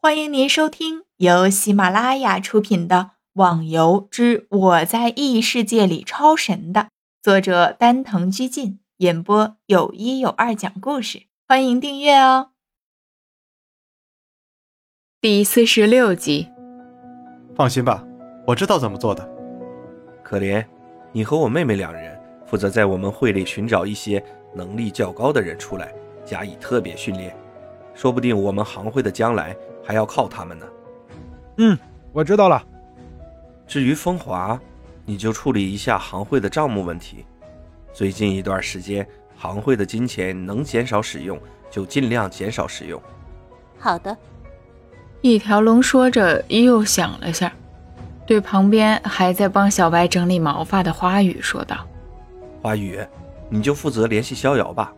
欢迎您收听由喜马拉雅出品的《网游之我在异世界里超神》的作者丹藤居进演播，有一有二讲故事。欢迎订阅哦。第四十六集，放心吧，我知道怎么做的。可怜，你和我妹妹两人负责在我们会里寻找一些能力较高的人出来，加以特别训练，说不定我们行会的将来。还要靠他们呢。嗯，我知道了。至于风华，你就处理一下行会的账目问题。最近一段时间，行会的金钱能减少使用就尽量减少使用。好的。一条龙说着，又想了下，对旁边还在帮小白整理毛发的花语说道：“花语，你就负责联系逍遥吧。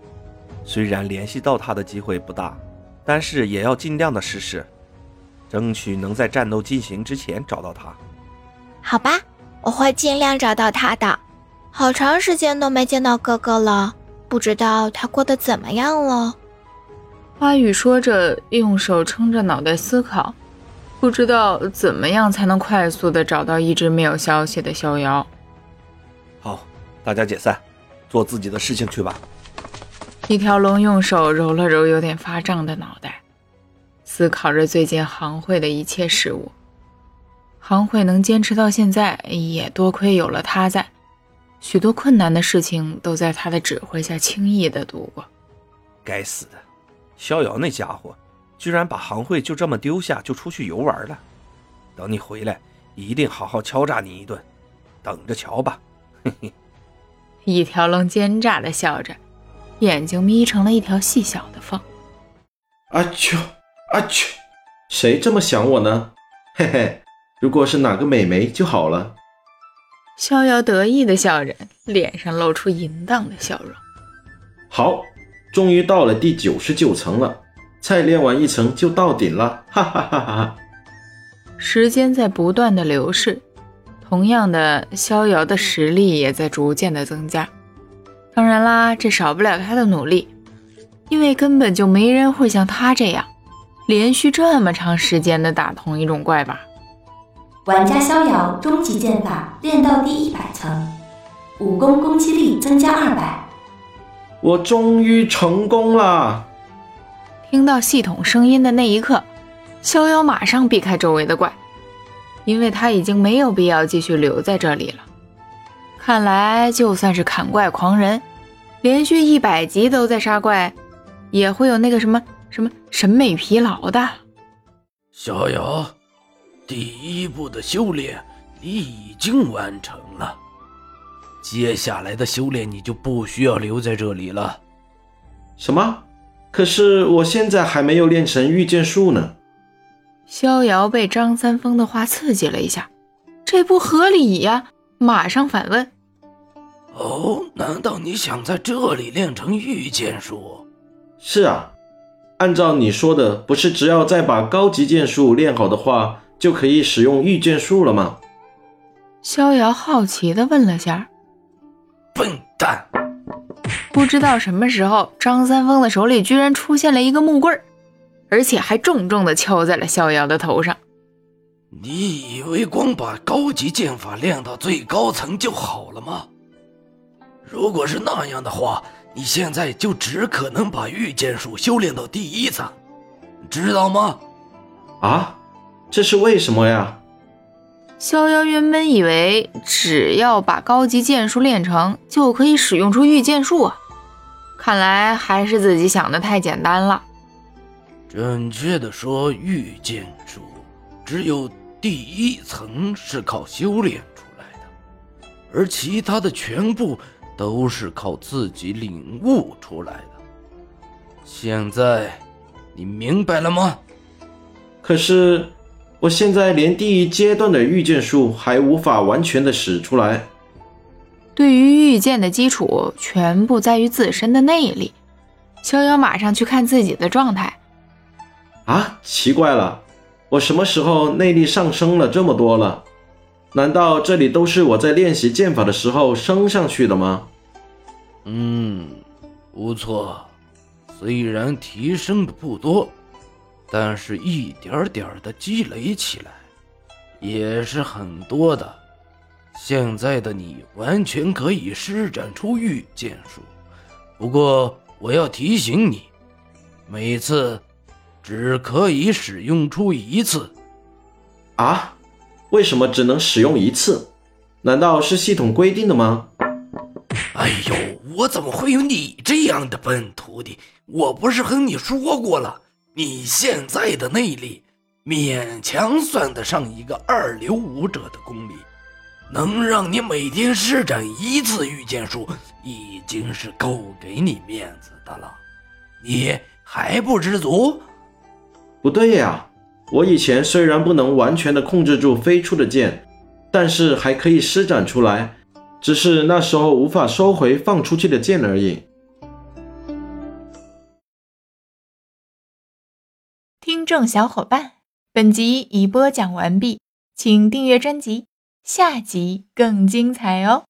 虽然联系到他的机会不大，但是也要尽量的试试。”争取能在战斗进行之前找到他。好吧，我会尽量找到他的。好长时间都没见到哥哥了，不知道他过得怎么样了。花语说着，用手撑着脑袋思考，不知道怎么样才能快速的找到一直没有消息的逍遥。好，大家解散，做自己的事情去吧。一条龙用手揉了揉有点发胀的脑袋。思考着最近行会的一切事务，行会能坚持到现在，也多亏有了他在。许多困难的事情都在他的指挥下轻易的度过。该死的，逍遥那家伙，居然把行会就这么丢下，就出去游玩了。等你回来，一定好好敲诈你一顿，等着瞧吧！嘿嘿。一条龙奸诈的笑着，眼睛眯成了一条细小的缝。阿秋。啊去！谁这么想我呢？嘿嘿，如果是哪个美眉就好了。逍遥得意的笑着，脸上露出淫荡的笑容。好，终于到了第九十九层了，再练完一层就到顶了。哈哈哈哈！时间在不断的流逝，同样的，逍遥的实力也在逐渐的增加。当然啦，这少不了他的努力，因为根本就没人会像他这样。连续这么长时间的打同一种怪吧。玩家逍遥终极剑法练到第一百层，武功攻击力增加二百。我终于成功了！听到系统声音的那一刻，逍遥马上避开周围的怪，因为他已经没有必要继续留在这里了。看来就算是砍怪狂人，连续一百级都在杀怪，也会有那个什么。什么审美疲劳的？逍遥，第一步的修炼你已经完成了，接下来的修炼你就不需要留在这里了。什么？可是我现在还没有练成御剑术呢。逍遥被张三丰的话刺激了一下，这不合理呀！马上反问：“哦，难道你想在这里练成御剑术？”是啊。按照你说的，不是只要再把高级剑术练好的话，就可以使用御剑术了吗？逍遥好奇地问了下。笨蛋！不知道什么时候，张三丰的手里居然出现了一个木棍，而且还重重地敲在了逍遥的头上。你以为光把高级剑法练到最高层就好了吗？如果是那样的话，你现在就只可能把御剑术修炼到第一层，知道吗？啊，这是为什么呀？逍遥原本以为只要把高级剑术练成，就可以使用出御剑术啊，看来还是自己想的太简单了。准确的说，御剑术只有第一层是靠修炼出来的，而其他的全部。都是靠自己领悟出来的。现在，你明白了吗？可是，我现在连第一阶段的御剑术还无法完全的使出来。对于御剑的基础，全部在于自身的内力。逍遥马上去看自己的状态。啊，奇怪了，我什么时候内力上升了这么多了？难道这里都是我在练习剑法的时候升上去的吗？嗯，不错，虽然提升的不多，但是一点点的积累起来，也是很多的。现在的你完全可以施展出御剑术，不过我要提醒你，每次只可以使用出一次。啊？为什么只能使用一次？难道是系统规定的吗？哎呦，我怎么会有你这样的笨徒弟？我不是和你说过了，你现在的内力勉强算得上一个二流武者的功力。能让你每天施展一次御剑术，已经是够给你面子的了。你还不知足？不对呀，我以前虽然不能完全的控制住飞出的剑，但是还可以施展出来，只是那时候无法收回放出去的箭而已。听众小伙伴，本集已播讲完毕，请订阅专辑。下集更精彩哦！